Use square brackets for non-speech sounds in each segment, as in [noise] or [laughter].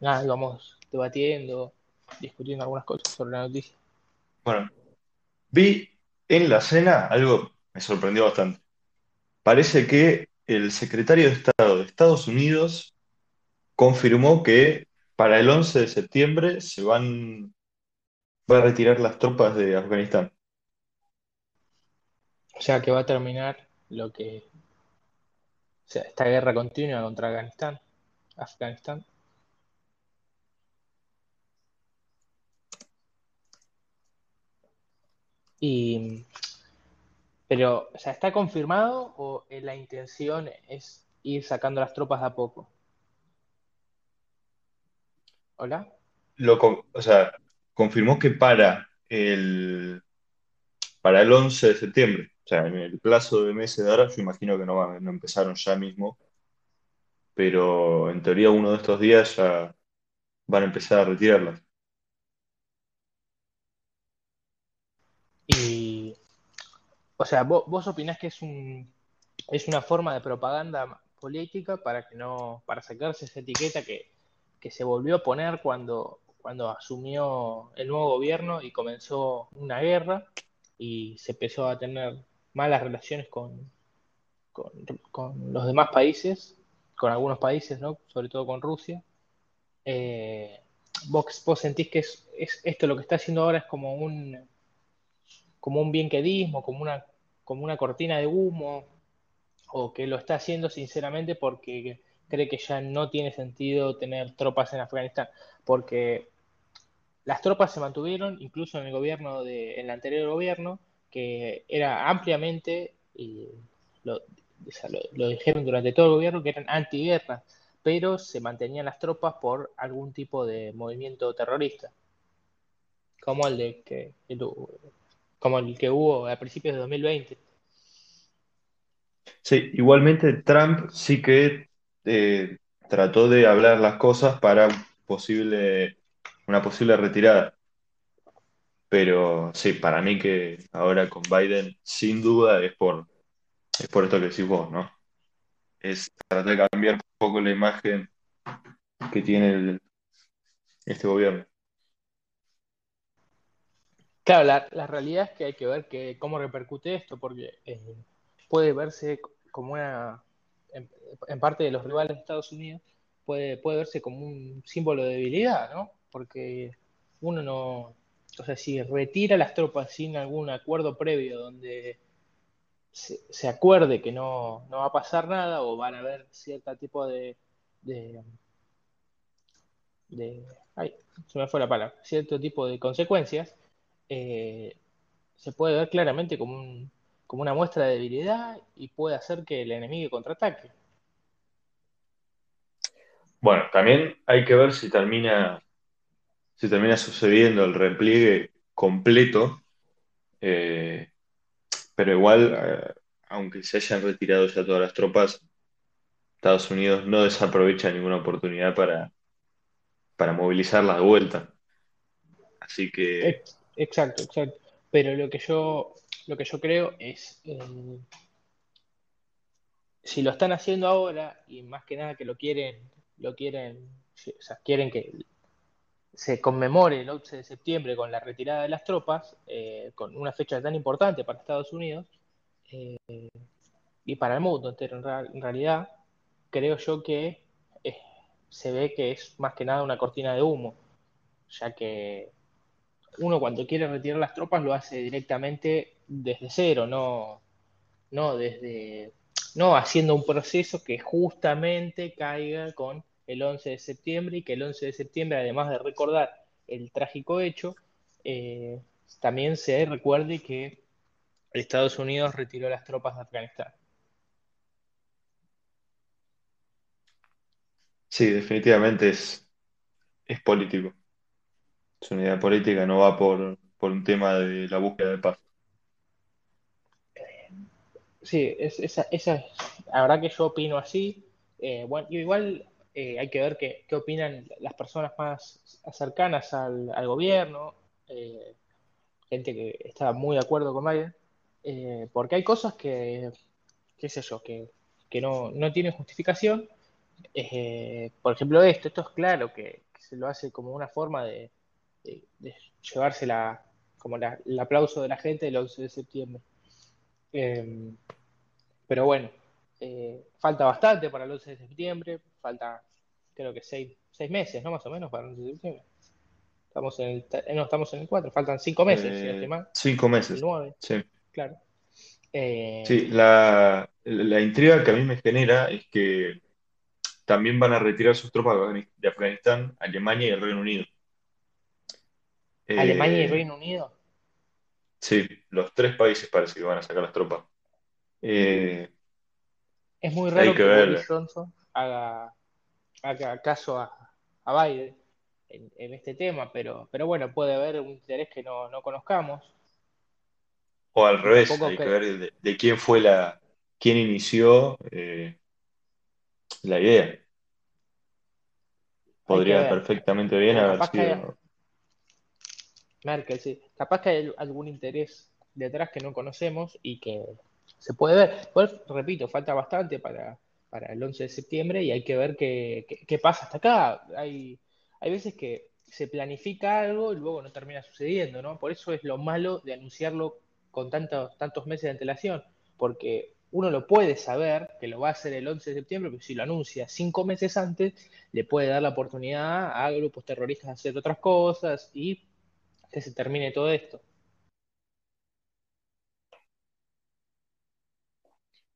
nada, íbamos debatiendo, discutiendo algunas cosas sobre la noticia. Bueno, vi en la cena algo que me sorprendió bastante. Parece que el secretario de Estado de Estados Unidos confirmó que para el 11 de septiembre se van, va a retirar las tropas de Afganistán. O sea que va a terminar lo que. O sea, esta guerra continua contra Afganistán. Afganistán. Y. Pero, o sea, ¿está confirmado o la intención es ir sacando las tropas de a poco? ¿Hola? Lo, o sea, confirmó que para el, para el 11 de septiembre, o sea, en el plazo de meses de ahora, yo imagino que no, no empezaron ya mismo, pero en teoría uno de estos días ya van a empezar a retirarlas. Y. O sea, ¿vos, vos opinás que es un, es una forma de propaganda política para que no, para sacarse esa etiqueta que, que se volvió a poner cuando, cuando asumió el nuevo gobierno y comenzó una guerra y se empezó a tener malas relaciones con, con, los demás países, con algunos países, ¿no? Sobre todo con Rusia. Eh, ¿vos, vos sentís que es, es esto lo que está haciendo ahora es como un como un bienquedismo, como una, como una cortina de humo, o que lo está haciendo sinceramente porque cree que ya no tiene sentido tener tropas en Afganistán, porque las tropas se mantuvieron incluso en el gobierno de, en el anterior gobierno, que era ampliamente, y lo, dijeron durante todo el gobierno, que eran antiguerras, pero se mantenían las tropas por algún tipo de movimiento terrorista, como el de que como el que hubo a principios de 2020. Sí, igualmente Trump sí que eh, trató de hablar las cosas para posible, una posible retirada. Pero sí, para mí que ahora con Biden, sin duda, es por, es por esto que decís vos, ¿no? Es tratar de cambiar un poco la imagen que tiene este gobierno. Claro, la, la realidad es que hay que ver que, cómo repercute esto, porque eh, puede verse como una, en, parte de los rivales de Estados Unidos, puede, puede verse como un símbolo de debilidad, ¿no? Porque uno no, o sea, si retira las tropas sin algún acuerdo previo donde se, se acuerde que no, no va a pasar nada o van a haber cierto tipo de, de, de ay, se me fue la palabra, cierto tipo de consecuencias, eh, se puede ver claramente como, un, como una muestra de debilidad y puede hacer que el enemigo contraataque. Bueno, también hay que ver si termina, si termina sucediendo el repliegue completo, eh, pero igual, eh, aunque se hayan retirado ya todas las tropas, Estados Unidos no desaprovecha ninguna oportunidad para, para movilizarlas de vuelta. Así que, Exacto, exacto. Pero lo que yo, lo que yo creo es, eh, si lo están haciendo ahora y más que nada que lo quieren, lo quieren, o sea, quieren que se conmemore el 11 de septiembre con la retirada de las tropas, eh, con una fecha tan importante para Estados Unidos eh, y para el mundo entero en, en realidad, creo yo que eh, se ve que es más que nada una cortina de humo, ya que uno cuando quiere retirar las tropas lo hace directamente desde cero, no, no desde, no haciendo un proceso que justamente caiga con el 11 de septiembre y que el 11 de septiembre, además de recordar el trágico hecho, eh, también se recuerde que Estados Unidos retiró las tropas de Afganistán. sí, definitivamente es, es político. Su unidad política no va por, por un tema de la búsqueda de paz. Sí, es, esa, esa es, la verdad que yo opino así. Eh, igual eh, hay que ver qué, qué opinan las personas más cercanas al, al gobierno, eh, gente que está muy de acuerdo con Biden, porque hay cosas que, qué sé yo, que, que no, no tienen justificación. Por ejemplo, esto, esto es claro que, se lo hace como una forma de, llevarse la, como el aplauso de la gente el 11 de septiembre. Em, pero bueno, eh, falta bastante para el 11 de septiembre, falta creo que seis, meses, ¿no? Más o menos para el 11 de septiembre. Estamos en el, eh, no, estamos en el 4, faltan cinco meses, si no Cinco meses. El 9. Sí. Claro. sí, la, la intriga que a mí me genera es que también van a retirar sus tropas de Afganistán, Alemania y el Reino Unido. ¿Alemania y eh, Reino Unido? Sí, los tres países parece que van a sacar las tropas. Eh, es muy raro que, Boris Johnson haga, caso a, Biden en, este tema, pero, pero bueno, puede haber un interés que no, conozcamos. O al revés, hay que, ver de, quién fue la, quién inició eh, la idea. Podría perfectamente bien haber sido. Merkel, sí. Capaz que hay algún interés detrás que no conocemos y que se puede ver. Pues, repito, falta bastante para, el 11 de septiembre y hay que ver qué, pasa hasta acá. Hay, hay veces que se planifica algo y luego no termina sucediendo, ¿no? Por eso es lo malo de anunciarlo con tantos, tantos meses de antelación, porque uno lo puede saber que lo va a hacer el 11 de septiembre, pero si lo anuncia cinco meses antes, le puede dar la oportunidad a grupos terroristas de hacer otras cosas y que se termine todo esto.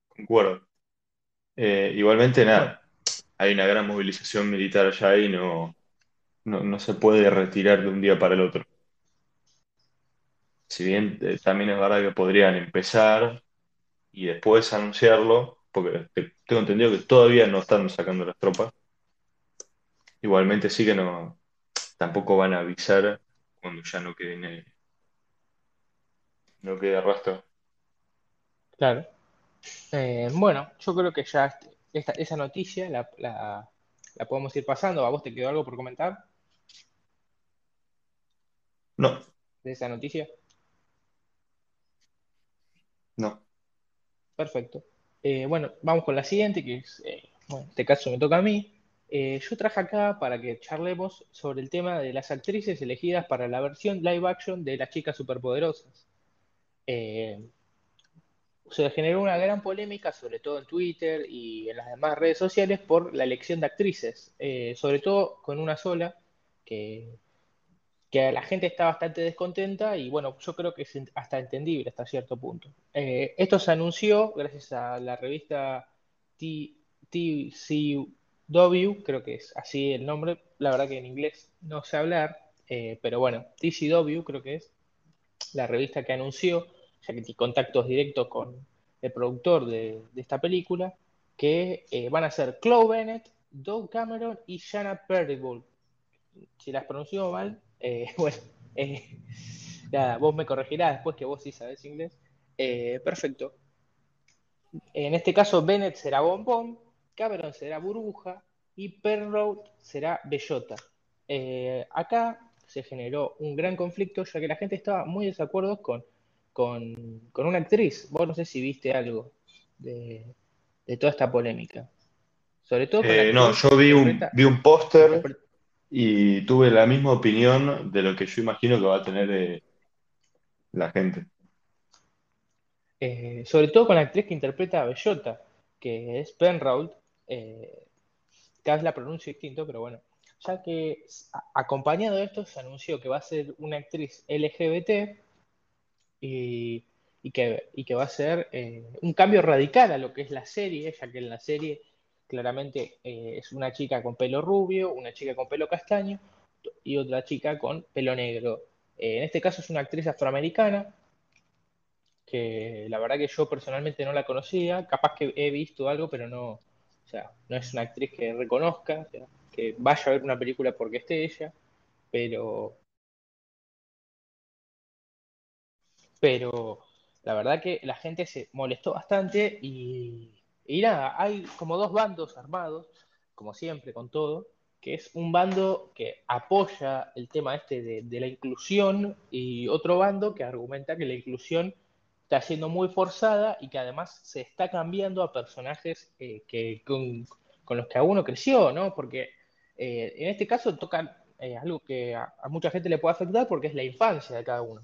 Concuerdo. Eh, igualmente, nada, hay una gran movilización militar allá y no, no, se puede retirar de un día para el otro. Si bien eh, también es verdad que podrían empezar y después anunciarlo, porque tengo entendido que todavía no están sacando las tropas. Igualmente sí que no, tampoco van a avisar cuando ya no quede no quede rastro. Claro. Eh, bueno, yo creo que ya esta, esa noticia la, la, podemos ir pasando. ¿A vos te quedó algo por comentar? No. ¿De esa noticia? No. Perfecto. Eh, bueno, vamos con la siguiente, que es, eh, bueno, en este caso me toca a mí. Eh, yo traje acá para que charlemos sobre el tema de las actrices elegidas para la versión live action de Las Chicas Superpoderosas. se generó una gran polémica, sobre todo en Twitter y en las demás redes sociales, por la elección de actrices, sobre todo con una sola, que la gente está bastante descontenta y bueno, yo creo que es hasta entendible hasta cierto punto. Eh, esto se anunció gracias a la revista TCW, creo que es así el nombre, la verdad que en inglés no sé hablar, eh, pero bueno, TCW creo que es la revista que anunció, ya que tiene contactos directos con el productor de, esta película, que eh, van a ser Chloe Bennett, Doug Cameron y Shanna Perdible. Si las pronuncio mal, eh, [laughs] bueno, nada, vos me corregirás después que vos sí sabés inglés. Perfecto. En este caso, Bennett será Bombón, Cameron será Burbuja y Perrow será Bellota. acá se generó un gran conflicto ya que la gente estaba muy de desacuerdo con, con, una actriz. Vos no sé si viste algo de, toda esta polémica. Sobre todo. no, yo vi un, vi un póster y tuve la misma opinión de lo que yo imagino que va a tener eh, la gente. Eh, sobre todo con la actriz que interpreta a Bellota, que es Penrold, eh, cada vez la pronuncio distinto, pero bueno, ya que acompañado de esto se anunció que va a ser una actriz LGBT y, que, va a ser un cambio radical a lo que es la serie, ya que en la serie claramente eh, es una chica con pelo rubio, una chica con pelo castaño y otra chica con pelo negro. Eh, en este caso es una actriz afroamericana, que la verdad que yo personalmente no la conocía, capaz que he visto algo, pero no, o sea, no es una actriz que reconozca, que vaya a ver una película porque esté ella, pero pero la verdad que la gente se molestó bastante y y nada, hay como dos bandos armados, como siempre con todo, que es un bando que apoya el tema este de, la inclusión y otro bando que argumenta que la inclusión está siendo muy forzada y que además se está cambiando a personajes eh, que, con, los que a uno creció, ¿no? Porque Eh, en este caso tocan eh, algo que a, mucha gente le puede afectar porque es la infancia de cada uno.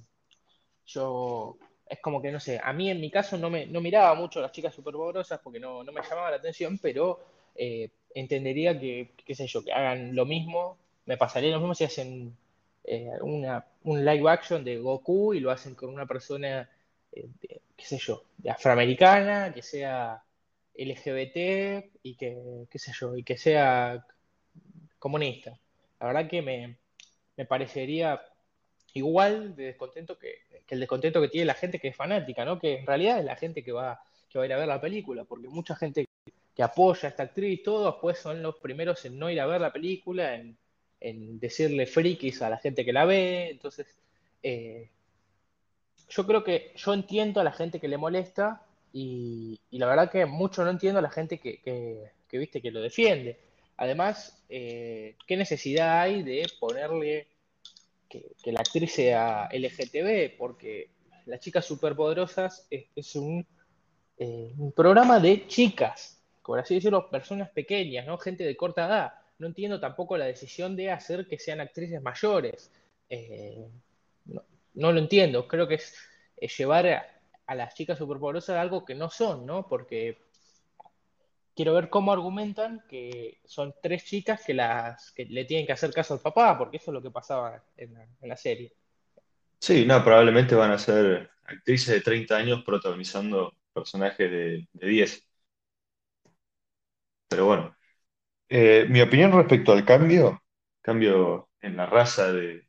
Yo, es como que, no sé, a mí en mi caso no me no miraba mucho a las chicas superpoderosas porque no, no me llamaba la atención, pero eh, entendería que, qué sé yo, que hagan lo mismo, me pasaría lo mismo si hacen una, un live action de Goku y lo hacen con una persona, de- qué sé yo, de afroamericana, que sea LGBT y que, qué sé yo, y que sea comunista. La verdad que me, me parecería igual de descontento que, que el descontento que tiene la gente que es fanática, ¿no? Que en realidad es la gente que va, que va a ir a ver la película, porque mucha gente que apoya a esta actriz, todos pues son los primeros en no ir a ver la película, en, en decirle frikis a la gente que la ve, entonces eh, yo creo que yo entiendo a la gente que le molesta y, la verdad que mucho no entiendo a la gente que, viste que lo defiende. Además, eh, ¿qué necesidad hay de ponerle que, la actriz sea LGTB? Porque Las Chicas Superpoderosas es, es un, eh, un programa de chicas, por así decirlo, personas pequeñas, ¿no? Gente de corta edad. No entiendo tampoco la decisión de hacer que sean actrices mayores. Eh, no, lo entiendo. Creo que es, es llevar a, a, las chicas superpoderosas a algo que no son, ¿no? Porque quiero ver cómo argumentan que son tres chicas que las que le tienen que hacer caso al papá, porque eso es lo que pasaba en la, en la serie. Sí, no, probablemente van a ser actrices de 30 años protagonizando personajes de, de 10. Pero bueno, Eh, mi opinión respecto al cambio, cambio en la raza de,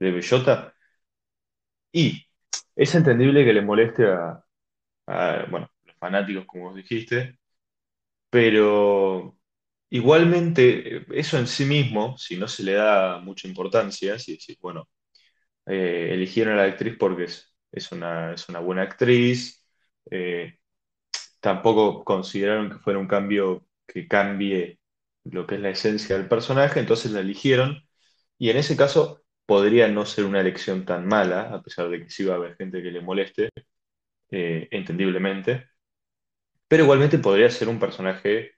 de Bellota, y es entendible que le moleste a, bueno, los fanáticos, como vos dijiste, pero igualmente eh, eso en sí mismo, si no se le da mucha importancia, si decís, bueno, eh, eligieron a la actriz porque es, es una, es una buena actriz, eh, tampoco consideraron que fuera un cambio que cambie lo que es la esencia del personaje, entonces la eligieron, y en ese caso podría no ser una elección tan mala, a pesar de que sí va a haber gente que le moleste, eh, entendiblemente, pero igualmente podría ser un personaje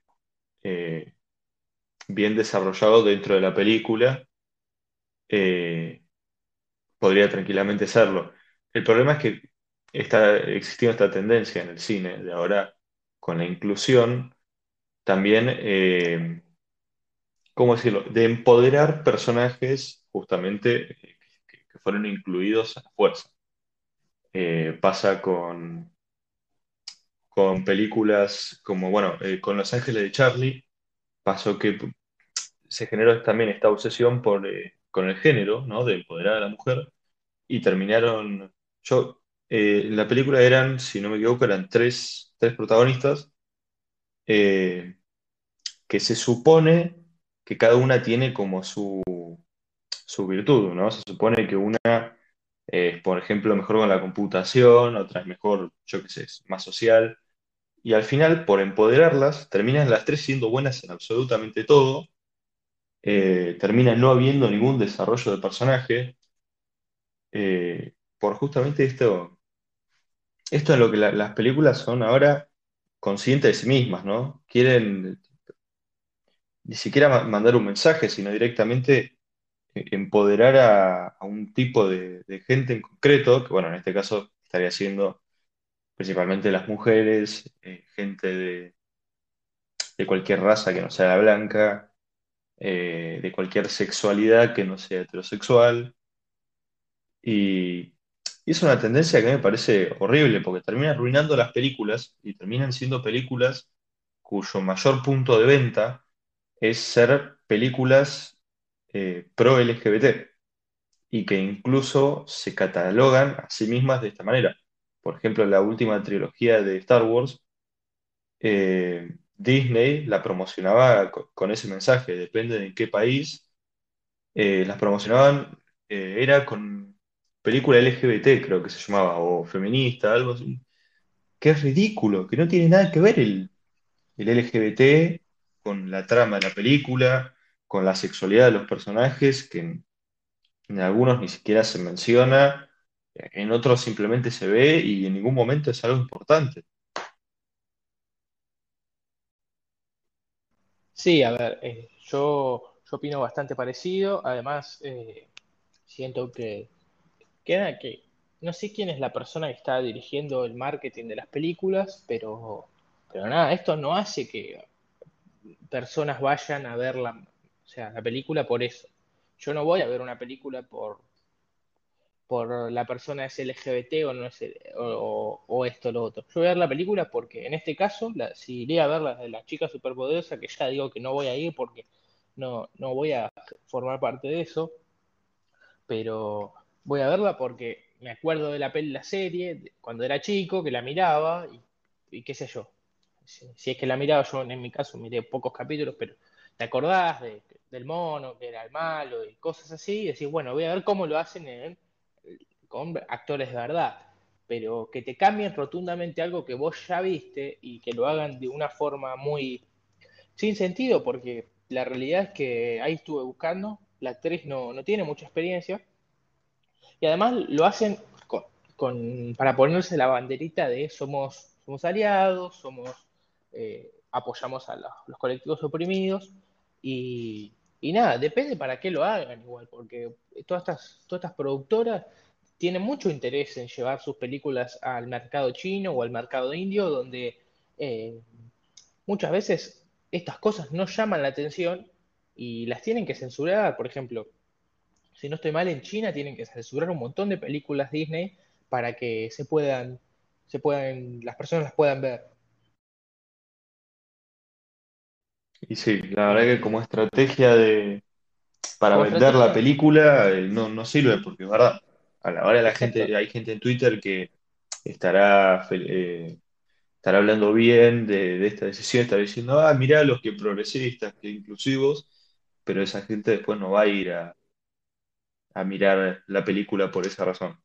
eh, bien desarrollado dentro de la película, eh, podría tranquilamente serlo. El problema es que está existiendo esta tendencia en el cine de ahora con la inclusión, también, ¿cómo decirlo?, de empoderar personajes justamente que, fueron incluidos a la fuerza. Eh, pasa con, con películas como, bueno, eh, con Los Ángeles de Charlie, pasó que se generó también esta obsesión por, eh, con el género, ¿no? De empoderar a la mujer, y terminaron, yo, en la película eran, si no me equivoco, eran tres, tres protagonistas, que se supone que cada una tiene como su, su virtud, ¿no? Se supone que una es, por ejemplo, mejor con la computación, otra es mejor, yo qué sé, más social, y al final, por empoderarlas, terminan las tres siendo buenas en absolutamente todo, eh, termina no habiendo ningún desarrollo de personaje, eh, por justamente esto, esto es lo que la- las películas son ahora conscientes de sí mismas, ¿no? Quieren ni siquiera ma- mandar un mensaje, sino directamente empoderar a, un tipo de, de gente en concreto, que bueno, en este caso estaría siendo principalmente las mujeres, eh, gente de, de cualquier raza que no sea la blanca, eh, de cualquier sexualidad que no sea heterosexual. Y, y es una tendencia que me parece horrible porque termina arruinando las películas y terminan siendo películas cuyo mayor punto de venta es ser películas eh, pro LGBT y que incluso se catalogan a sí mismas de esta manera. Por ejemplo, la última trilogía de Star Wars, eh, Disney la promocionaba co- con ese mensaje, depende de qué país, eh, las promocionaban, era con película LGBT, creo que se llamaba, o feminista, algo así, que es ridículo, que no tiene nada que ver el, el LGBT con la trama de la película, con la sexualidad de los personajes, que en, algunos ni siquiera se menciona, en otros simplemente se ve y en ningún momento es algo importante. Sí, a ver, eh, yo, yo opino bastante parecido. Además, eh, siento que, queda que no sé quién es la persona que está dirigiendo el marketing de las películas, pero, pero nada, esto no hace que personas vayan a ver la, sea, la película por eso. Yo no voy a ver una película por, por la persona es LGBT o no es o, o, esto o lo otro. Yo voy a ver la película porque en este caso, la, si iría a ver la de la chica superpoderosa, que ya digo que no voy a ir porque no, no voy a formar parte de eso, pero voy a verla porque me acuerdo de la peli, la serie, cuando era chico, que la miraba y, qué sé yo. Si, es que la miraba, yo en mi caso miré pocos capítulos, pero te acordás del mono, que era el malo y cosas así, y decís, bueno, voy a ver cómo lo hacen en con actores de verdad, pero que te cambien rotundamente algo que vos ya viste y que lo hagan de una forma muy sin sentido, porque la realidad es que ahí estuve buscando, la actriz no, tiene mucha experiencia y además lo hacen con, para ponerse la banderita de somos, somos aliados, somos eh, apoyamos a los, colectivos oprimidos y, y nada, depende para qué lo hagan igual, porque todas estas, todas estas productoras tienen mucho interés en llevar sus películas al mercado chino o al mercado indio, donde eh, muchas veces estas cosas no llaman la atención y las tienen que censurar. Por ejemplo, si no estoy mal, en China tienen que censurar un montón de películas Disney para que se puedan, se puedan, las personas las puedan ver. Y sí, la verdad que como estrategia de para vender la película eh, no, no sirve, porque verdad, a la hora la gente, hay gente en Twitter que estará, eh, estará hablando bien de, esta decisión, estará diciendo, ah, mirá los que progresistas, que inclusivos, pero esa gente después no va a ir a, mirar la película por esa razón.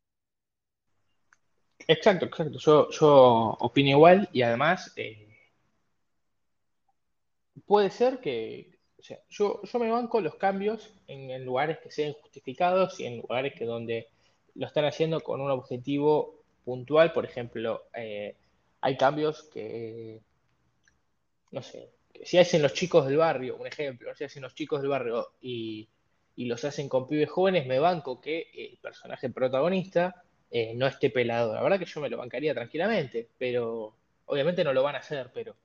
Exacto, exacto. Yo, yo opino igual y además eh, puede ser que, o sea, yo, yo me banco los cambios en, lugares que sean justificados y en lugares que donde lo están haciendo con un objetivo puntual. Por ejemplo, eh, hay cambios que, no sé, si hacen los chicos del barrio, un ejemplo, si hacen los chicos del barrio y, los hacen con pibes jóvenes, me banco que el personaje protagonista eh, no esté pelado. La verdad que yo me lo bancaría tranquilamente, pero obviamente no lo van a hacer, pero,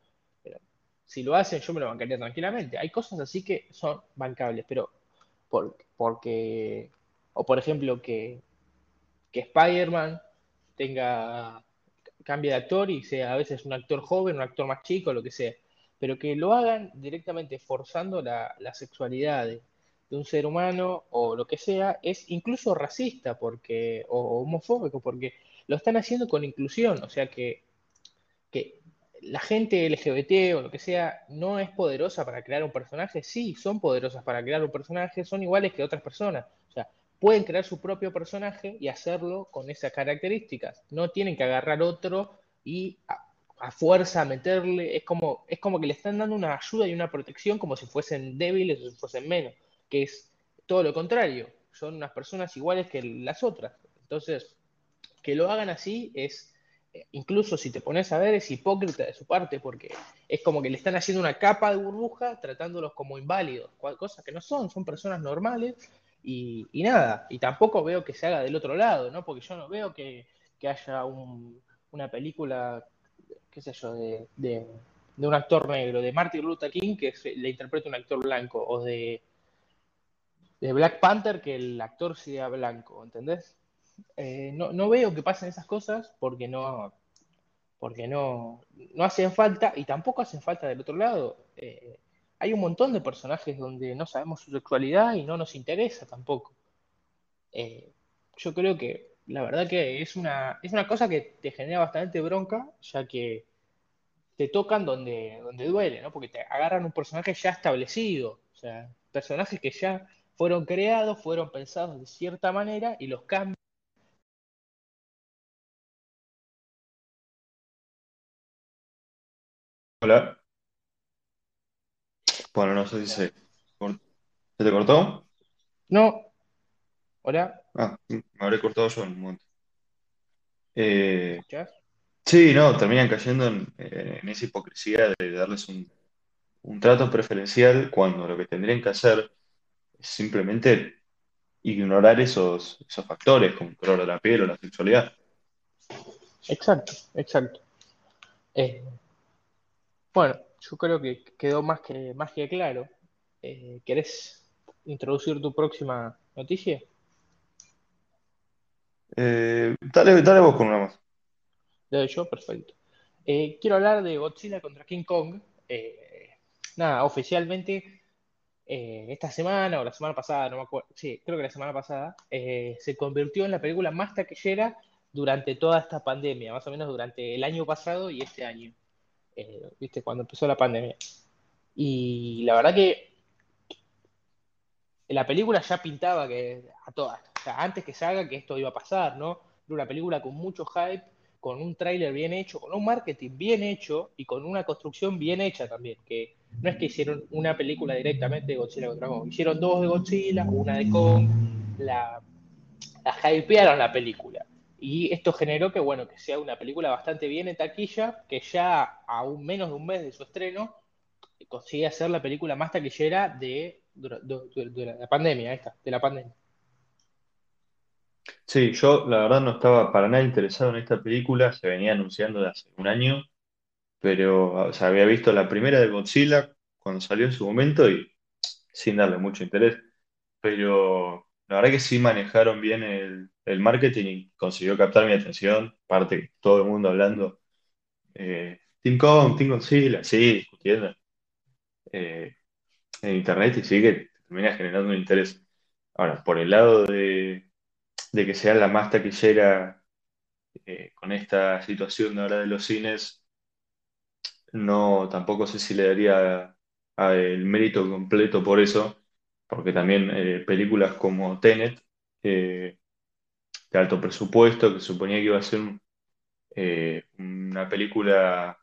si lo hacen yo me lo bancaría tranquilamente. Hay cosas así que son bancables, pero porque, o por ejemplo, que que Spider-Man tenga cambie de actor y sea a veces un actor joven, un actor más chico, lo que sea, pero que lo hagan directamente forzando la, sexualidad de, un ser humano o lo que sea, es incluso racista porque, o homofóbico, porque lo están haciendo con inclusión, o sea que, que la gente LGBT o lo que sea no es poderosa para crear un personaje, sí, son poderosas para crear un personaje, son iguales que otras personas, o sea, pueden crear su propio personaje y hacerlo con esas características. No tienen que agarrar otro y a, fuerza meterle. Es como, es como que le están dando una ayuda y una protección como si fuesen débiles o si fuesen menos, que es todo lo contrario. Son unas personas iguales que las otras. Entonces, que lo hagan así es, incluso si te pones a ver, es hipócrita de su parte, porque es como que le están haciendo una capa de burbuja tratándolos como inválidos, cosas que no son, son personas normales y, nada, y tampoco veo que se haga del otro lado, ¿no? Porque yo no veo que, haya una película, qué sé yo, de, de, un actor negro, de Martin Luther King que le interprete un actor blanco, o de, de Black Panther que el actor sea blanco, ¿entendés? Eh, no, no, veo que pasen esas cosas porque no porque no, no hacen falta y tampoco hacen falta del otro lado. Eh, hay un montón de personajes donde no sabemos su sexualidad y no nos interesa tampoco. Eh, yo creo que la verdad que es una, es una cosa que te genera bastante bronca, ya que te tocan donde, donde duele, ¿no? Porque te agarran un personaje ya establecido, o sea, personajes que ya fueron creados, fueron pensados de cierta manera y los cambian. Hola. Bueno, no sé si se, ¿se te cortó. No, hola, Ah, me habré cortado yo en un momento. Eh, ¿escuchás? sí, no, terminan cayendo en, en esa hipocresía de darles un, un trato preferencial cuando lo que tendrían que hacer simplemente ignorar esos, esos factores, como el color de la piel o la sexualidad. Exacto, exacto. Eh, bueno, yo creo que quedó más que, más que claro. Eh, ¿querés introducir tu próxima noticia? Eh, dale, dale vos con una más. De yo, perfecto. Eh, quiero hablar de Godzilla contra King Kong. Eh, nada, oficialmente esta semana o la semana pasada, no me acuerdo, sí, creo que la semana pasada, se convirtió en la película más taquillera durante toda esta pandemia, más o menos durante el año pasado y este año, viste, cuando empezó la pandemia. Y la verdad que la película ya pintaba que a todas, antes que salga que esto iba a pasar, ¿no? Era una película con mucho hype, con un tráiler bien hecho, con un marketing bien hecho y con una construcción bien hecha también, que no es que hicieron una película directamente de Godzilla contra Kong, hicieron dos de Godzilla, una de Kong, la, la hypearon la película. Y esto generó que, bueno, que sea una película bastante bien en taquilla, que ya a un menos de un mes de su estreno, consigue ser la película más taquillera de de, la pandemia, esta, de la pandemia. Sí, yo la verdad no estaba para nada interesado en esta película, se venía anunciando de hace un año, pero o había visto la primera de Godzilla cuando salió en su momento y sin darle mucho interés, pero la verdad que sí manejaron bien el, marketing y consiguió captar mi atención, aparte todo el mundo hablando, eh, Team Kong, Team Godzilla, sí, discutiendo. Eh, en internet y sí que termina generando un interés. Ahora, por el lado de, que sea la más taquillera eh, con esta situación ahora de los cines, no, tampoco sé si le daría el mérito completo por eso, porque también eh, películas como Tenet, eh, de alto presupuesto, que suponía que iba a ser una película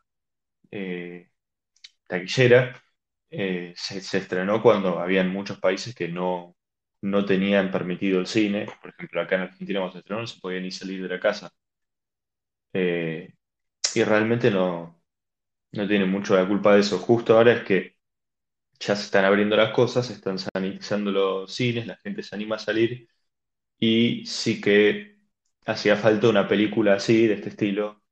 taquillera, eh, se, estrenó cuando habían muchos países que no, no tenían permitido el cine. Por ejemplo, acá en Argentina cuando se estrenó no se podía ni salir de la casa. Eh, y realmente no, no tiene mucho la culpa de eso. Justo ahora es que ya se están abriendo las cosas, se están sanitizando los cines, la gente se anima a salir y sí que hacía falta una película así, de este estilo,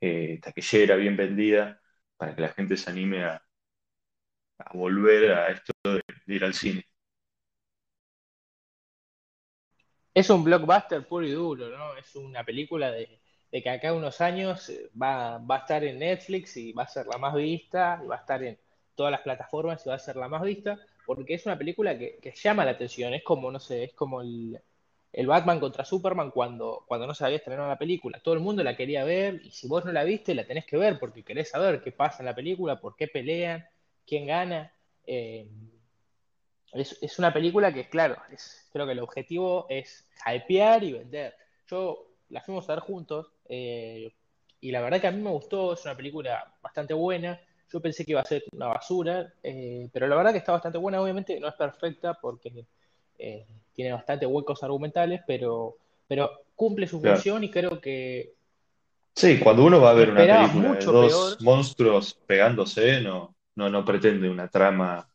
eh, taquillera, bien vendida, para que la gente se anime a, volver a esto de, ir al cine. Es un blockbuster puro y duro, ¿no? Es una película de, que acá unos años eh, va, va, a estar en Netflix y va a ser la más vista, y va a estar en todas las plataformas y va a ser la más vista, porque es una película que, llama la atención, es como, no sé, es como el, el, Batman contra Superman cuando, cuando no se había estrenado la película. Todo el mundo la quería ver, y si vos no la viste, la tenés que ver, porque querés saber qué pasa en la película, por qué pelean, quién gana. Eh, es, una película que, claro, es, creo que el objetivo es hypear y vender. Yo la fuimos a ver juntos eh, y la verdad que a mí me gustó, es una película bastante buena. Yo pensé que iba a ser una basura, eh, pero la verdad que está bastante buena. Obviamente no es perfecta porque tiene bastante huecos argumentales, pero, pero cumple su función y creo que Sí, cuando uno va a ver una película de dos monstruos pegándose, no, no, no pretende una trama,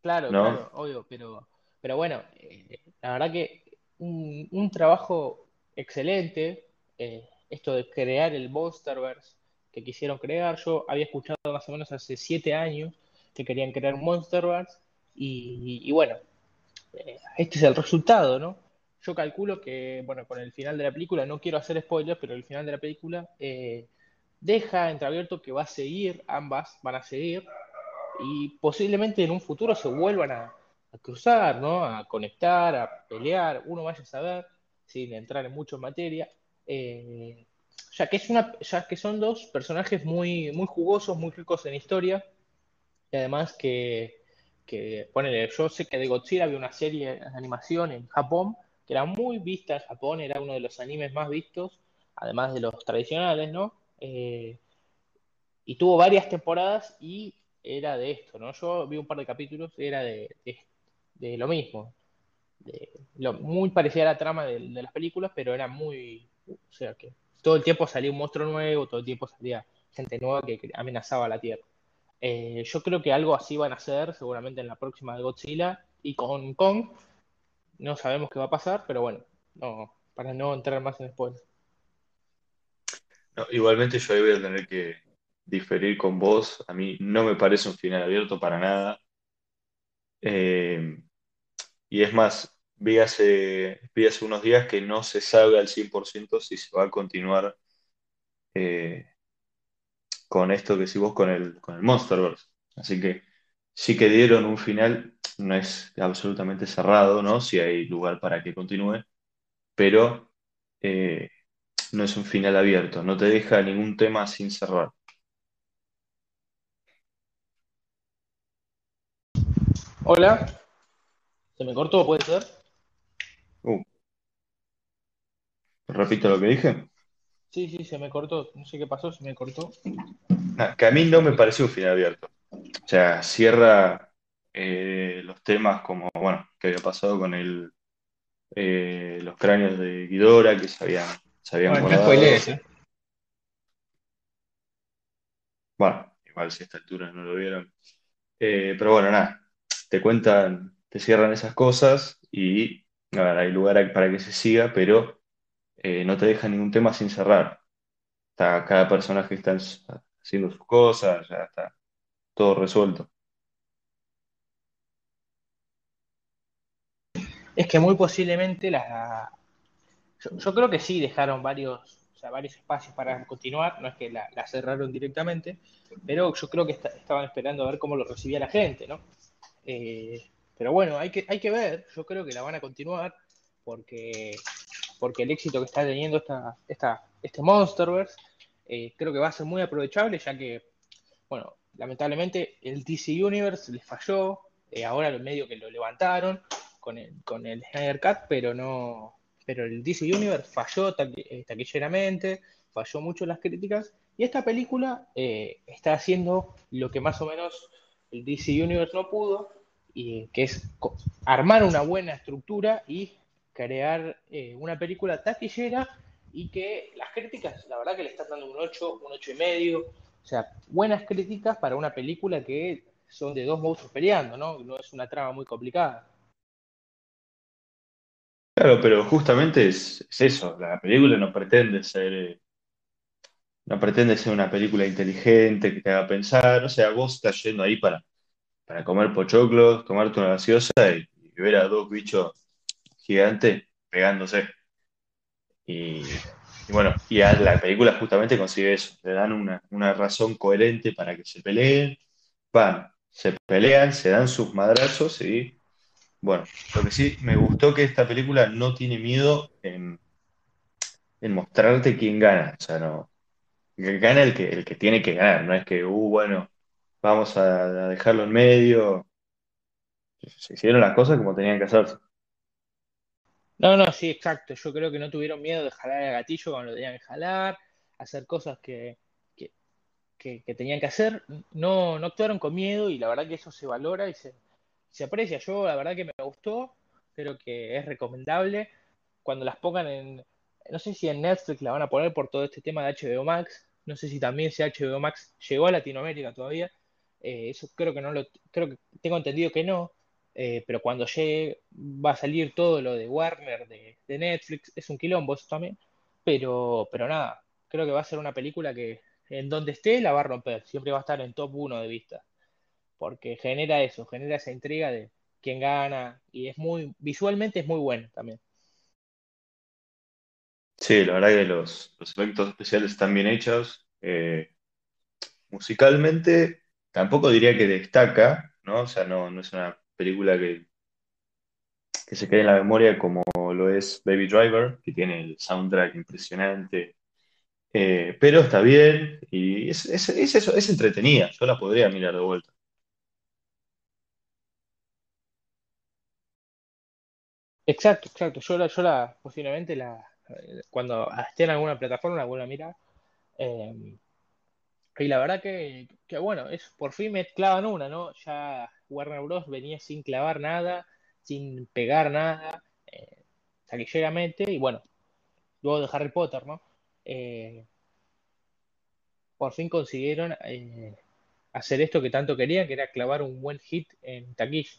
Claro, claro, obvio, pero, pero bueno, eh, la verdad que un, trabajo excelente, eh, esto de crear el Monsterverse que quisieron crear, yo había escuchado más o menos hace siete años que querían crear Monsterverse y, bueno, eh, este es el resultado, ¿no? Yo calculo que, bueno, con el final de la película, no quiero hacer spoilers, pero el final de la película deja entreabierto que va a seguir, ambas van a seguir, y posiblemente en un futuro se vuelvan a, cruzar, ¿no? A conectar, a pelear, uno vaya a saber, sin entrar en mucho en materia, eh, ya que es una, ya que son dos personajes muy, muy jugosos, muy ricos en historia, y además que, que ponele, yo sé que de Godzilla había una serie de animación en Japón que era muy vista en Japón, era uno de los animes más vistos, además de los tradicionales, ¿no? Eh, y tuvo varias temporadas y era de esto, ¿no? Yo vi un par de capítulos, era de, lo mismo. De, lo, muy parecida a la trama de, las películas, pero era muy. O sea, que todo el tiempo salía un monstruo nuevo, todo el tiempo salía gente nueva que, amenazaba la Tierra. Eh, yo creo que algo así van a hacer, seguramente en la próxima de Godzilla, Y con Kong no sabemos qué va a pasar, pero bueno, no, para no entrar más en spoilers. No, igualmente yo ahí voy a tener que diferir con vos. A mí no me parece un final abierto para nada. Eh, y es más, vi hace, vi unos días que no se sabe al 100% si se va a continuar eh, con esto que si vos con el, con el Monsterverse. Así que sí que dieron un final, no es absolutamente cerrado, ¿no? Si hay lugar para que continúe, pero eh, no es un final abierto, no te deja ningún tema sin cerrar. Hola, ¿se me cortó? ¿Puede ser? Uh, repito lo que dije. Sí, sí, se me cortó. No sé qué pasó, se me cortó. Nah, que a mí no me pareció un final abierto. O sea, cierra eh, los temas como, bueno, que había pasado con el, eh, los cráneos de Ghidorah que se habían, se habían Bueno, no guardado. spoilees, ¿eh? Bueno, igual si a esta altura no lo vieron. Pero bueno, nada, te cuentan, te cierran esas cosas y a ver, hay lugar para que se siga, pero eh, no te deja ningún tema sin cerrar. Está, cada personaje está haciendo sus cosas, ya está todo resuelto. Es que muy posiblemente la... Yo, creo que sí dejaron varios, o sea, varios espacios para continuar, no es que la, cerraron directamente, pero yo creo que esta- estaban esperando a ver cómo lo recibía la gente, ¿no? Eh, pero bueno, hay que, hay que ver, yo creo que la van a continuar porque, porque el éxito que está teniendo esta, este Monsterverse eh, creo que va a ser muy aprovechable, ya que, bueno, lamentablemente el DC Universe les falló, eh, ahora lo medio que lo levantaron con el, Snyder Cut, pero no, pero el DC Universe falló eh, taquilleramente, falló mucho las críticas, y esta película está haciendo lo que más o menos el DC Universe no pudo, y que es armar una buena estructura y crear eh, una película taquillera y que las críticas, la verdad que le están dando un 8, un 8 y medio, o sea, buenas críticas para una película que son de dos monstruos peleando, ¿no? No es una trama muy complicada. Claro, pero justamente es, es eso, la película no pretende ser, eh, no pretende ser una película inteligente que te haga pensar, o sea, vos estás yendo ahí para, para comer pochoclos, tomarte una gaseosa y ver a dos bichos gigantes pegándose. Y, bueno, y a la película justamente consigue eso, le dan una, una razón coherente para que se peleen, van, se pelean, se dan sus madrazos y bueno, lo que sí me gustó que esta película no tiene miedo en, mostrarte quién gana, o sea, no, gana el que, el que tiene que ganar, no es que, uh, bueno, vamos a, a dejarlo en medio, se hicieron las cosas como tenían que hacerse. No, no, sí, exacto. Yo creo que no tuvieron miedo de jalar el gatillo cuando lo tenían que jalar, hacer cosas que, que, que- tenían que hacer. No, no actuaron con miedo y la verdad que eso se valora y se, se aprecia. Yo la verdad que me gustó, creo que es recomendable. Cuando las pongan en, no sé si en Netflix la van a poner por todo este tema de HBO Max, no sé si también si HBO Max llegó a Latinoamérica todavía. Eh, eso creo que no lo, creo que tengo entendido que no. Eh, pero cuando llegue va a salir todo lo de Warner, de, de Netflix, es un quilombo eso también, pero, pero nada, creo que va a ser una película que en donde esté la va a romper, siempre va a estar en top uno de vista, porque genera eso, genera esa intriga de quién gana, y es muy, visualmente es muy bueno también. Sí, la verdad que los, los efectos especiales están bien hechos. eh, musicalmente, tampoco diría que destaca, ¿no? O sea, no, no es una película que, que se quede en la memoria como lo es Baby Driver, que tiene el soundtrack impresionante, eh, pero está bien y es, es, es entretenida, yo la podría mirar de vuelta. Exacto, exacto, yo la, yo la posiblemente la, cuando esté en alguna plataforma la vuelvo a mirar, eh, Y la verdad que, que, bueno, es por fin me clavan una, ¿no? Ya Warner Bros. venía sin clavar nada, sin pegar nada, eh, taquilleramente, y bueno, luego de Harry Potter, ¿no? Eh, por fin consiguieron eh, hacer esto que tanto querían, que era clavar un buen hit en taquilla.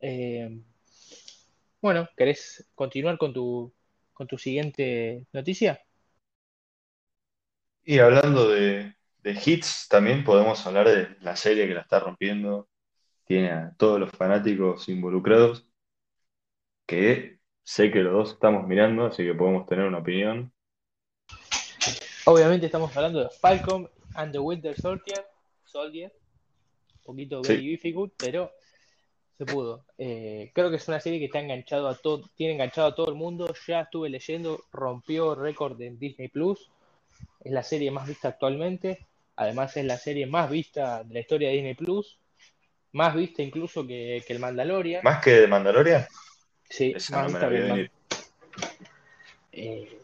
Eh, bueno, ¿querés continuar con tu, con tu siguiente noticia? Y hablando de, de hits, también podemos hablar de la serie que la está rompiendo, tiene a todos los fanáticos involucrados, que sé que los dos estamos mirando, así que podemos tener una opinión. Obviamente estamos hablando de Falcon and the Winter Soldier, Soldier, un poquito very Sí, difficult, pero se pudo. Eh, creo que es una serie que está enganchado a todo, tiene enganchado a todo el mundo. Ya estuve leyendo, rompió récord en Disney Plus. Es la serie más vista actualmente. Además, es la serie más vista de la historia de Disney Plus. Más vista incluso que, que el Mandalorian. más que de Mandalorian, Sí, esa más no vista que el. Eh,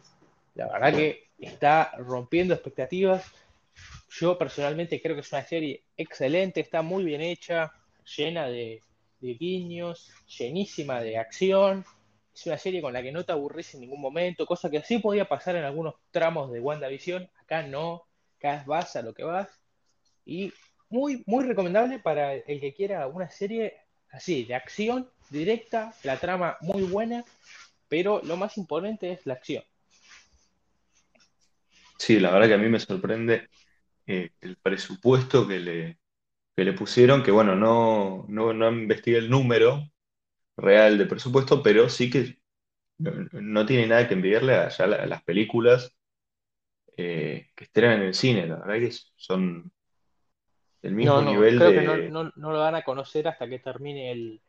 la verdad que está rompiendo expectativas. Yo personalmente creo que es una serie excelente, está muy bien hecha, llena de, de guiños, llenísima de acción. Es una serie con la que no te aburrís en ningún momento, cosa que sí podía pasar en algunos tramos de WandaVision. Acá no, acá vas a lo que vas. Y muy, muy recomendable para el que quiera una serie así, de acción directa, la trama muy buena, pero lo más importante es la acción. Sí, la verdad que a mí me sorprende eh, el presupuesto que le, que le pusieron, que bueno, no, no, no investigué el número real de presupuesto, pero sí que no, no tiene nada que envidiarle a, ya la- a las películas eh, que estrenan en el cine, la verdad que son del No, mismo no, nivel creo que no, no, no lo van a conocer hasta que termine el,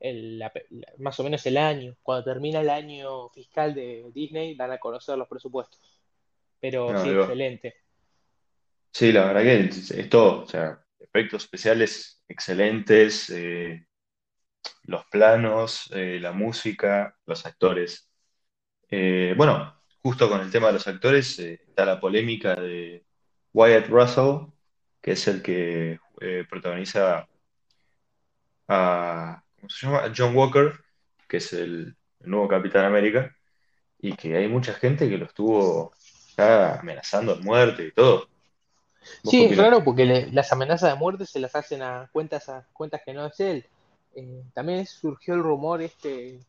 el- la más o menos el año. Cuando termina el año fiscal de Disney, dan a conocer los presupuestos. Pero No, sí, digo, excelente. sí, la verdad que es, es todo, o sea, efectos especiales excelentes, eh, los planos, eh, la música, los actores. Eh, bueno, justo con el tema de los actores, eh, está la polémica de Wyatt Russell, que es el que protagoniza a, ¿cómo se llama? A John Walker, que es el, el nuevo Capitán América, y que hay mucha gente que lo estuvo ya amenazando de muerte y todo. ¿Vos qué Sí, es raro porque le- las amenazas de muerte se las hacen a cuentas, a cuentas que no es él. Eh, también surgió el rumor este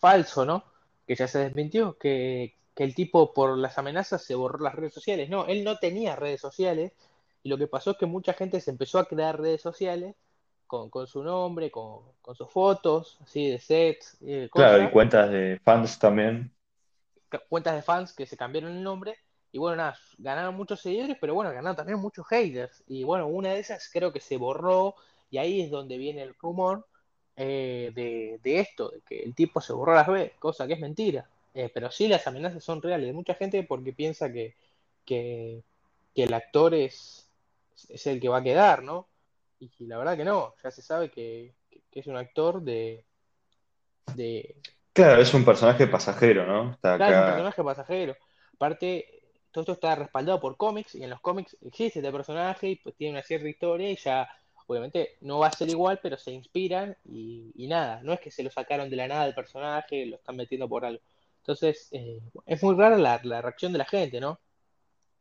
falso, ¿no? Que ya se desmintió, que, que el tipo por las amenazas se borró las redes sociales. No, él no tenía redes sociales y lo que pasó es que mucha gente se empezó a crear redes sociales con, con su nombre, con, con sus fotos, así de sets, Claro, y cuentas de fans también. cuentas de fans que se cambiaron el nombre y bueno, nada, ganaron muchos seguidores, pero bueno, ganaron también muchos haters. Y bueno, una de esas creo que se borró y ahí es donde viene el rumor eh, de, de esto, de que el tipo se borró las veces, cosa que es mentira. Eh, pero sí las amenazas son reales de mucha gente porque piensa que, que, que el actor es, es el que va a quedar, ¿no? Y, y la verdad que no, ya se sabe que, que- es un actor de, de, Claro, es un personaje pasajero, ¿no? Está Claro, es un acá. personaje pasajero. Aparte, todo esto está respaldado por cómics y en los cómics existe este personaje y pues tiene una cierta historia y ya, obviamente, no va a ser igual, pero se inspiran y, y nada, no es que se lo sacaron de la nada del personaje, lo están metiendo por algo. Entonces, eh, es muy rara la, la reacción de la gente, ¿no?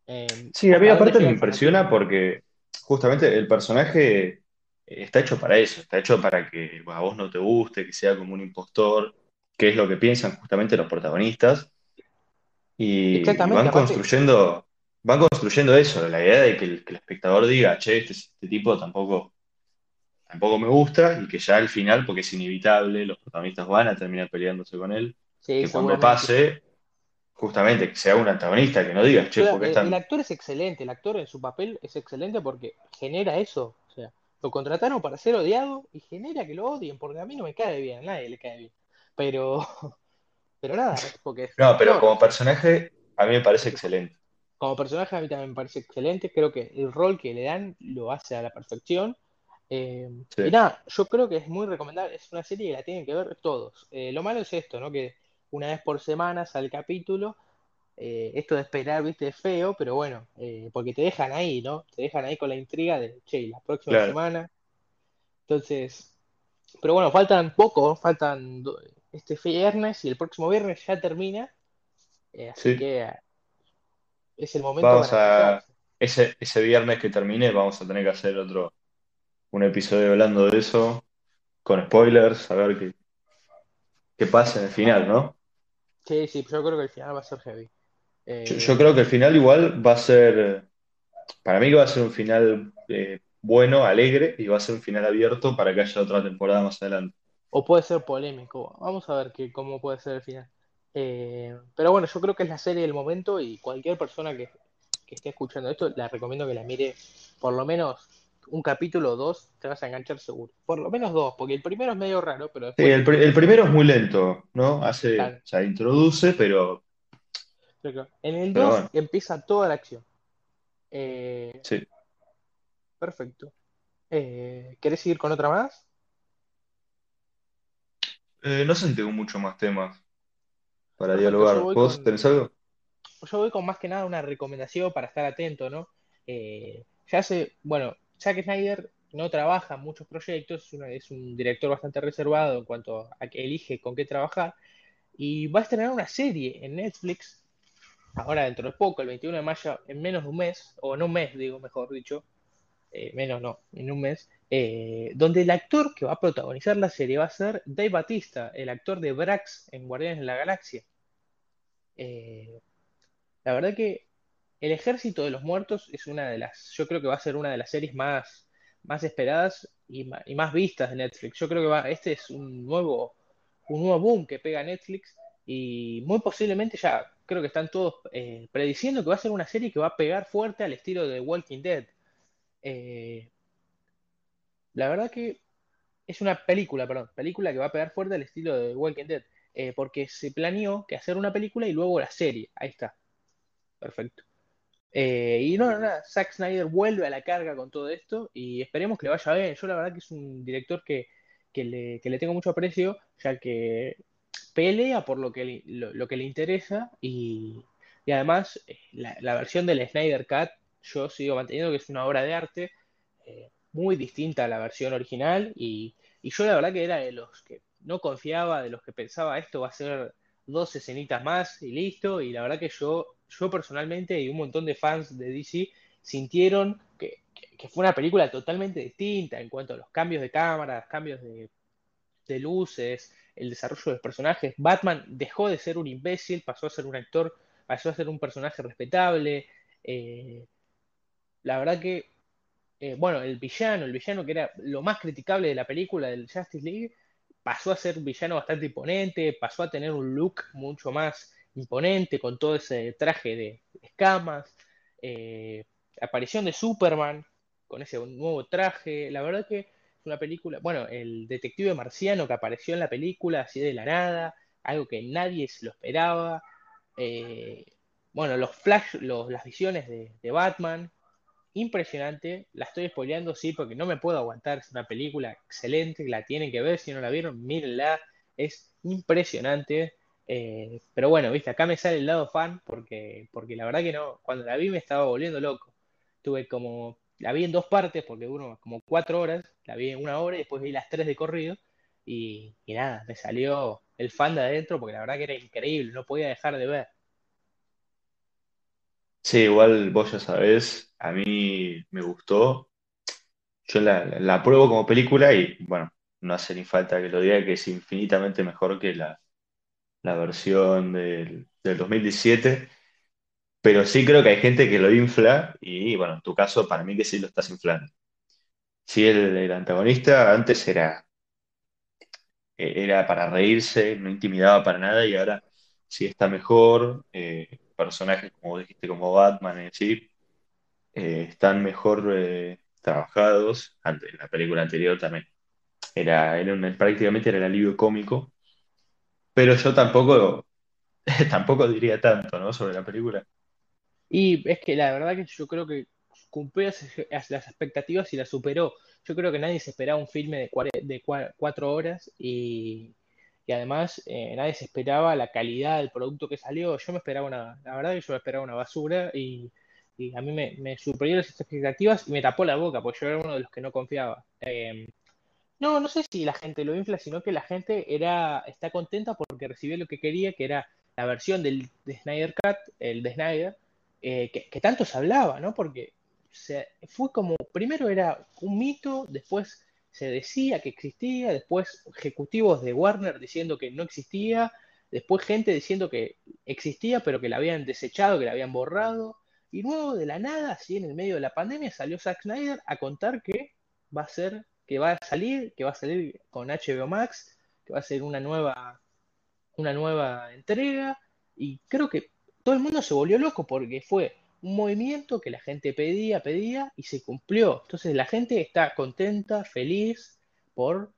Eh, Sí, a mí ¿hasta dónde aparte me impresiona porque justamente el personaje está hecho para eso, está hecho para que bueno, a vos no te guste, que sea como un impostor, que es lo que piensan justamente los protagonistas, y, van construyendo, van construyendo eso, la idea de que el, que el espectador diga, che, este, este tipo tampoco, tampoco me gusta, y que ya al final, porque es inevitable, los protagonistas van a terminar peleándose con él, sí, que cuando pase, justamente que sea un antagonista, que no digas, che, Claro, ¿por qué el, están actor es excelente, el actor en su papel es excelente porque genera eso. O sea, lo contrataron para ser odiado y genera que lo odien, porque a mí no me cae bien, a nadie le cae bien. Pero, [laughs] pero nada, es porque No, pero como personaje a mí me parece excelente. como personaje a mí también me parece excelente, creo que el rol que le dan lo hace a la perfección. Eh, y nada, yo creo que es muy recomendable, es una serie que la tienen que ver todos. Eh, lo malo es esto, ¿no? Que una vez por semana sale el capítulo eh, esto de esperar, viste, es feo, pero bueno, eh, porque te dejan ahí, ¿no? Te dejan ahí con la intriga de, che, la próxima claro, semana. Entonces, pero bueno, faltan poco, faltan este viernes y el próximo viernes ya termina, así sí. que es el momento Vamos para a, ese, ese viernes que termine, vamos a tener que hacer otro, un episodio hablando de eso. con spoilers, a ver qué, qué pasa en el final, ¿no? Sí, sí, yo creo que el final va a ser heavy. Yo, yo Eh, creo que el final igual va a ser, para mí que va a ser un final eh, bueno, alegre, y va a ser un final abierto para que haya otra temporada más adelante. o puede ser polémico. Vamos a ver qué, cómo puede ser el final. Eh, pero bueno, yo creo que es la serie del momento y cualquier persona que, que esté escuchando esto, la recomiendo que la mire por lo menos un capítulo o dos, te vas a enganchar seguro. Por lo menos dos, porque el primero es medio raro, pero Sí, el, pri- el primero es muy lento, ¿no? Hace, o Claro, sea, introduce, pero, En el pero 2 bueno, empieza toda la acción. Eh, sí. perfecto. Eh, ¿querés seguir con otra más? Eh, no sé si tengo mucho más temas para Perfecto, dialogar. ¿Vos con, tenés algo? yo voy con más que nada una recomendación para estar atento, ¿no? Eh, ya hace, bueno, Zack Snyder no trabaja muchos proyectos, es un director bastante reservado en cuanto a que elige con qué trabajar, y va a estrenar una serie en Netflix, ahora dentro de poco, el 21 de mayo, en menos de un mes, o en un mes, digo, mejor dicho, eh, menos no, en un mes, eh, donde el actor que va a protagonizar la serie va a ser Dave Batista, el actor de Brax en Guardianes de la Galaxia. Eh, la verdad que El Ejército de los Muertos es una de las, yo creo que va a ser una de las series más, más esperadas y, más vistas de Netflix. Yo creo que va, este es un nuevo, un nuevo boom que pega Netflix y muy posiblemente ya creo que están todos eh, prediciendo que va a ser una serie que va a pegar fuerte al estilo de Walking Dead. Eh, la verdad que es una película, perdón, película que va a pegar fuerte al estilo de Walking Dead, eh, porque se planeó que hacer una película y luego la serie. Ahí está, perfecto. Eh, y no, no, nada, Zack Snyder vuelve a la carga con todo esto y esperemos que le vaya bien. Yo la verdad que es un director que, que le, que le tengo mucho aprecio, ya que pelea por lo que le, lo, que le interesa y, y además eh, la, la versión del Snyder Cut yo sigo manteniendo que es una obra de arte eh, muy distinta a la versión original y, y yo la verdad que era de los que no confiaba, de los que pensaba esto va a ser dos escenitas más y listo y la verdad que yo, yo personalmente y un montón de fans de DC sintieron que, que, fue una película totalmente distinta en cuanto a los cambios de cámara, cambios de, de luces, el desarrollo de los personajes. Batman dejó de ser un imbécil, pasó a ser un actor, pasó a ser un personaje respetable. Eh, la verdad que, eh, bueno, el villano, el villano que era lo más criticable de la película del Justice League, pasó a ser un villano bastante imponente, pasó a tener un look mucho más imponente con todo ese traje de escamas. Eh, aparición de Superman con ese nuevo traje. La verdad que es una película, bueno, el detective marciano que apareció en la película así de la nada, algo que nadie se lo esperaba. Eh, bueno, los flash, las visiones de, Batman, impresionante. La estoy spoileando, sí, porque no me puedo aguantar. Es una película excelente, la tienen que ver. Si no la vieron, mírenla. Es impresionante. Eh, pero bueno, viste, acá me sale el lado fan porque, porque la verdad que no, cuando la vi me estaba volviendo loco. Tuve como, la vi en dos partes porque duró como cuatro horas, la vi en una hora y después vi las tres de corrido. Y, y nada, me salió el fan de adentro porque la verdad que era increíble, no podía dejar de ver. Sí, igual vos ya sabés, a mí me gustó. Yo la, la, apruebo como película y, bueno, no hace ni falta que lo diga que es infinitamente mejor que la, la versión del, del 2017. Pero sí creo que hay gente que lo infla y, bueno, en tu caso, para mí que sí lo estás inflando. Sí, el, el antagonista antes era, era para reírse, no intimidaba para nada y ahora sí está mejor. eh, personajes, como dijiste, como Batman en sí, eh, están mejor eh, trabajados. En la película anterior también era, era prácticamente era el alivio cómico, pero yo tampoco, [laughs] tampoco diría tanto, ¿no? sobre la película. Y es que la verdad que yo creo que cumplió las expectativas y las superó. Yo creo que nadie se esperaba un filme de, de cua- cuatro horas y, y además eh, nadie se esperaba la calidad del producto que salió. Yo me esperaba una, la verdad que yo me esperaba una basura y, y a mí me, me superó las expectativas y me tapó la boca porque yo era uno de los que no confiaba. Eh, no, no sé si la gente lo infla, sino que la gente era, está contenta porque recibió lo que quería, que era la versión del de Snyder Cut, el de Snyder, eh, que, tanto se hablaba, ¿no? Porque se, fue como, primero era un mito, después se decía que existía, después ejecutivos de Warner diciendo que no existía, después gente diciendo que existía pero que la habían desechado, que la habían borrado, y luego de la nada, así en el medio de la pandemia, salió Zack Snyder a contar que va a ser, que va a salir, que va a salir con HBO Max, que va a ser una nueva, una nueva entrega, y creo que todo el mundo se volvió loco porque fue un movimiento que la gente pedía, pedía y se cumplió. Entonces la gente está contenta, feliz por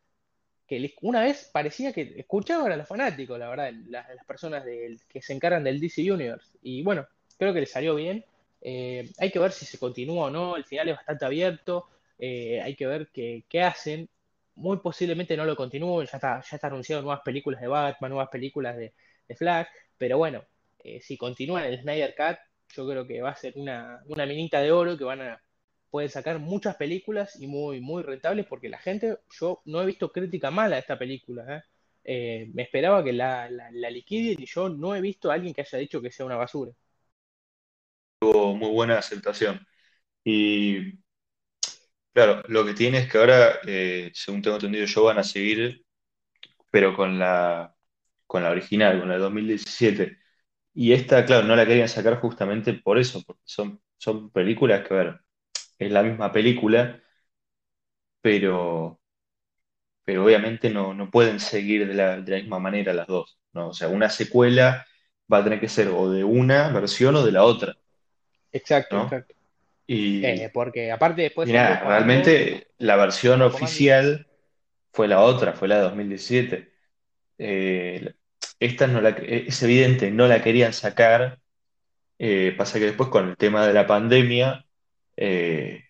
que una vez parecía que escuchaban a los fanáticos, la verdad, las, personas que se encargan del DC Universe. Y bueno, creo que le salió bien. Eh, hay que ver si se continúa o no. El final es bastante abierto. Eh, hay que ver qué, hacen. Muy posiblemente no lo continúen. Ya está, ya está anunciado nuevas películas de Batman, nuevas películas de, Flash. Pero bueno, eh, si continúan el Snyder Cut, yo creo que va a ser una, minita de oro que van a pueden sacar muchas películas y muy, muy rentables porque la gente, yo no he visto crítica mala de esta película. ¿eh? Eh, me esperaba que la, la, liquiden y yo no he visto a alguien que haya dicho que sea una basura. Tuvo muy buena aceptación. Y claro, lo que tiene es que ahora, eh, según tengo entendido yo, van a seguir, pero con la, con la original, con la de 2017. Y esta, claro, no la querían sacar justamente por eso, porque son, son películas que, a ver, es la misma película, pero, pero obviamente no, no pueden seguir de la, misma manera las dos, ¿no? O sea, una secuela va a tener que ser o de una versión o de la otra. Exacto, exacto. Y, eh, porque aparte después... Mira, realmente la versión oficial fue la otra, fue la de 2017. Eh, esta no la, es evidente, no la querían sacar. Eh, pasa que después con el tema de la pandemia, eh,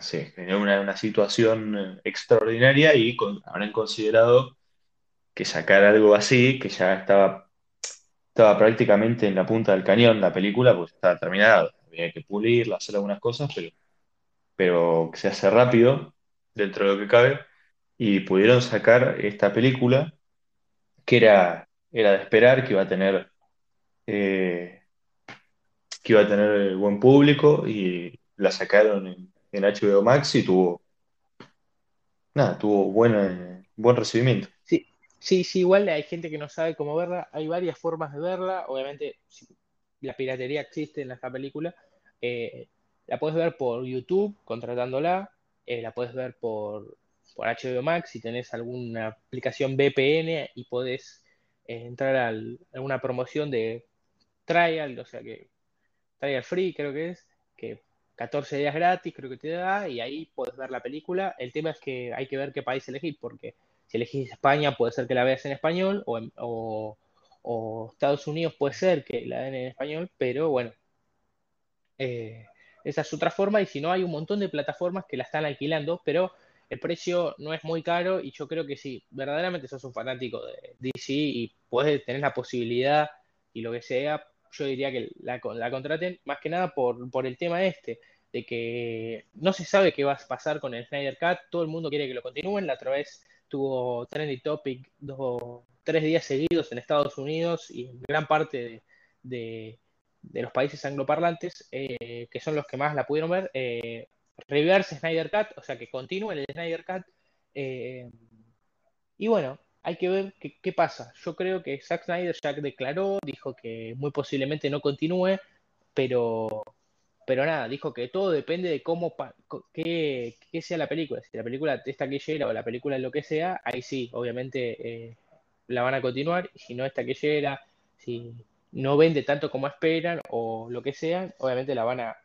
se generó una, situación eh, extraordinaria y habrán considerado que sacar algo así, que ya estaba, estaba prácticamente en la punta del cañón la película, pues estaba terminada, había que pulirla, hacer algunas cosas, pero, pero se hace rápido dentro de lo que cabe, y pudieron sacar esta película que era, era de esperar, que iba a tener, eh, que iba a tener buen público y la sacaron en, HBO Max y tuvo, nada, tuvo buen, buen recibimiento. Sí, sí, sí, igual hay gente que no sabe cómo verla, hay varias formas de verla, obviamente la piratería existe en esta película, eh, la puedes ver por YouTube contratándola, eh, la puedes ver por por HBO Max, si tenés alguna aplicación VPN y podés eh, entrar a alguna promoción de trial, o sea que trial free creo que es, que 14 días gratis creo que te da y ahí podés ver la película. El tema es que hay que ver qué país elegís, porque si elegís España puede ser que la veas en español o, Estados Unidos puede ser que la den en español, pero bueno, eh, esa es otra forma y si no hay un montón de plataformas que la están alquilando, pero el precio no es muy caro y yo creo que si verdaderamente sos un fanático de DC y puedes tener la posibilidad y lo que sea, yo diría que la, contraten más que nada por, por, el tema este, de que no se sabe qué va a pasar con el Snyder Cut, todo el mundo quiere que lo continúen, la otra vez tuvo Trendy Topic dos, tres días seguidos en Estados Unidos y en gran parte de, de, los países angloparlantes, eh, que son los que más la pudieron ver, eh, reverse Snyder Cut, o sea que continúe el Snyder Cut. Eh, y bueno, hay que ver qué, pasa. Yo creo que Zack Snyder ya declaró, dijo que muy posiblemente no continúe, pero, pero nada, dijo que todo depende de cómo, qué, sea la película. Si la película es taquillera o la película lo que sea, ahí sí, obviamente eh, la van a continuar. Y si no es taquillera, si no vende tanto como esperan o lo que sea, obviamente la van a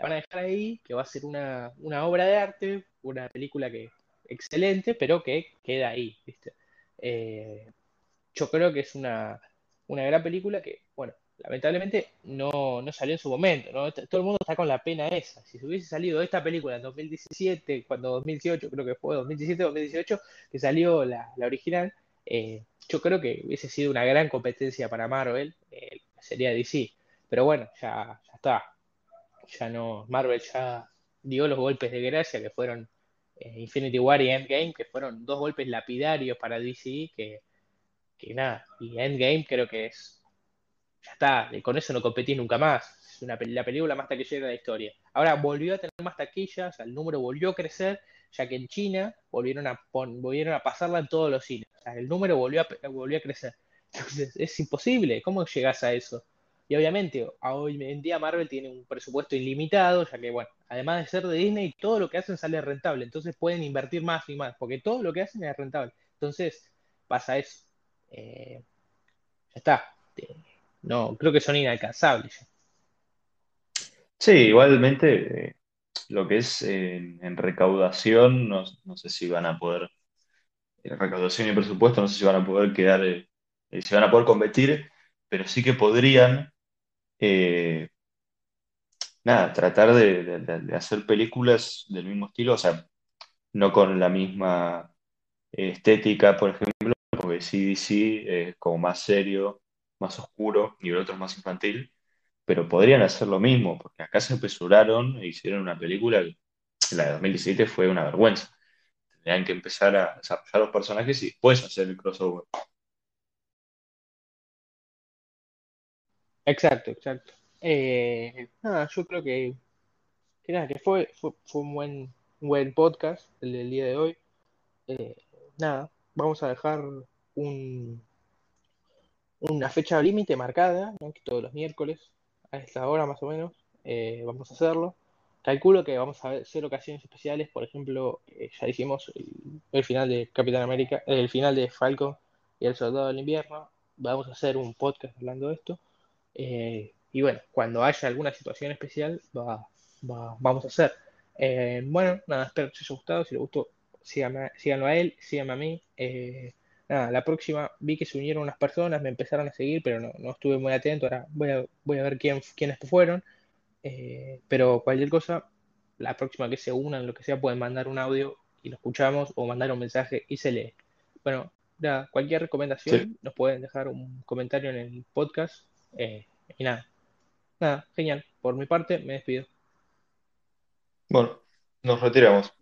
van a dejar ahí, que va a ser una, obra de arte, una película que excelente, pero que queda ahí, ¿viste? Eh, yo creo que es una, gran película que, bueno, lamentablemente no, salió en su momento, ¿no? Todo el mundo está con la pena esa. Si se hubiese salido esta película en 2017, cuando 2018, creo que fue 2017-2018, que salió la, original, eh, yo creo que hubiese sido una gran competencia para Marvel, eh, sería DC. Pero bueno, ya, ya está ya no, Marvel ya dio los golpes de gracia que fueron eh, Infinity War y Endgame, que fueron dos golpes lapidarios para DC, que, que nada, y Endgame creo que es, ya está, con eso no competís nunca más, es una, la película más taquillera de la historia. Ahora volvió a tener más taquillas, el número volvió a crecer, ya que en China volvieron a, volvieron a pasarla en todos los cines. El número volvió a, volvió a crecer. Entonces, es imposible. ¿Cómo llegas a eso? Y obviamente, hoy en día Marvel tiene un presupuesto ilimitado, ya que, bueno, además de ser de Disney, todo lo que hacen sale rentable. Entonces pueden invertir más y más, porque todo lo que hacen es rentable. Entonces, pasa eso. Eh, ya está. No, creo que son inalcanzables. Sí, igualmente, eh, lo que es en recaudación, no, sé si van a poder, recaudación y presupuesto, no sé si van a poder quedar, eh, si van a poder competir, pero sí que podrían eh, nada, tratar de, hacer películas del mismo estilo, o sea, no con la misma estética, por ejemplo, porque CDC es como más serio, más oscuro, y el otro es más infantil, pero podrían hacer lo mismo, porque acá se apresuraron e hicieron una película, la de 2017 fue una vergüenza. Tendrían que empezar a desarrollar los personajes y después hacer el crossover. Exacto, exacto. Eh, nada, yo creo que, que fue, fue, un buen, buen podcast el del día de hoy. Eh, nada, vamos a dejar un, una fecha límite marcada, que todos los miércoles, a esta hora más o menos, eh, vamos a hacerlo. Calculo que vamos a hacer ocasiones especiales, por ejemplo, ya dijimos el, final de Capitán América, el final de Falco y el Soldado del Invierno. Vamos a hacer un podcast hablando de esto. Eh, y bueno, cuando haya alguna situación especial, vamos a hacer. Eh, bueno, nada, espero que os haya gustado. Si les gustó, síganlo a él, síganme a mí. Eh, nada, la próxima vi que se unieron unas personas, me empezaron a seguir, pero no, estuve muy atento. Ahora voy a, voy a ver quién, quiénes fueron. pero cualquier cosa, la próxima que se unan, lo que sea, pueden mandar un audio y lo escuchamos o mandar un mensaje y se lee. Bueno, nada, cualquier recomendación nos pueden dejar un comentario en el podcast eh, y nada, nada, genial. Por mi parte, me despido. Bueno, nos retiramos.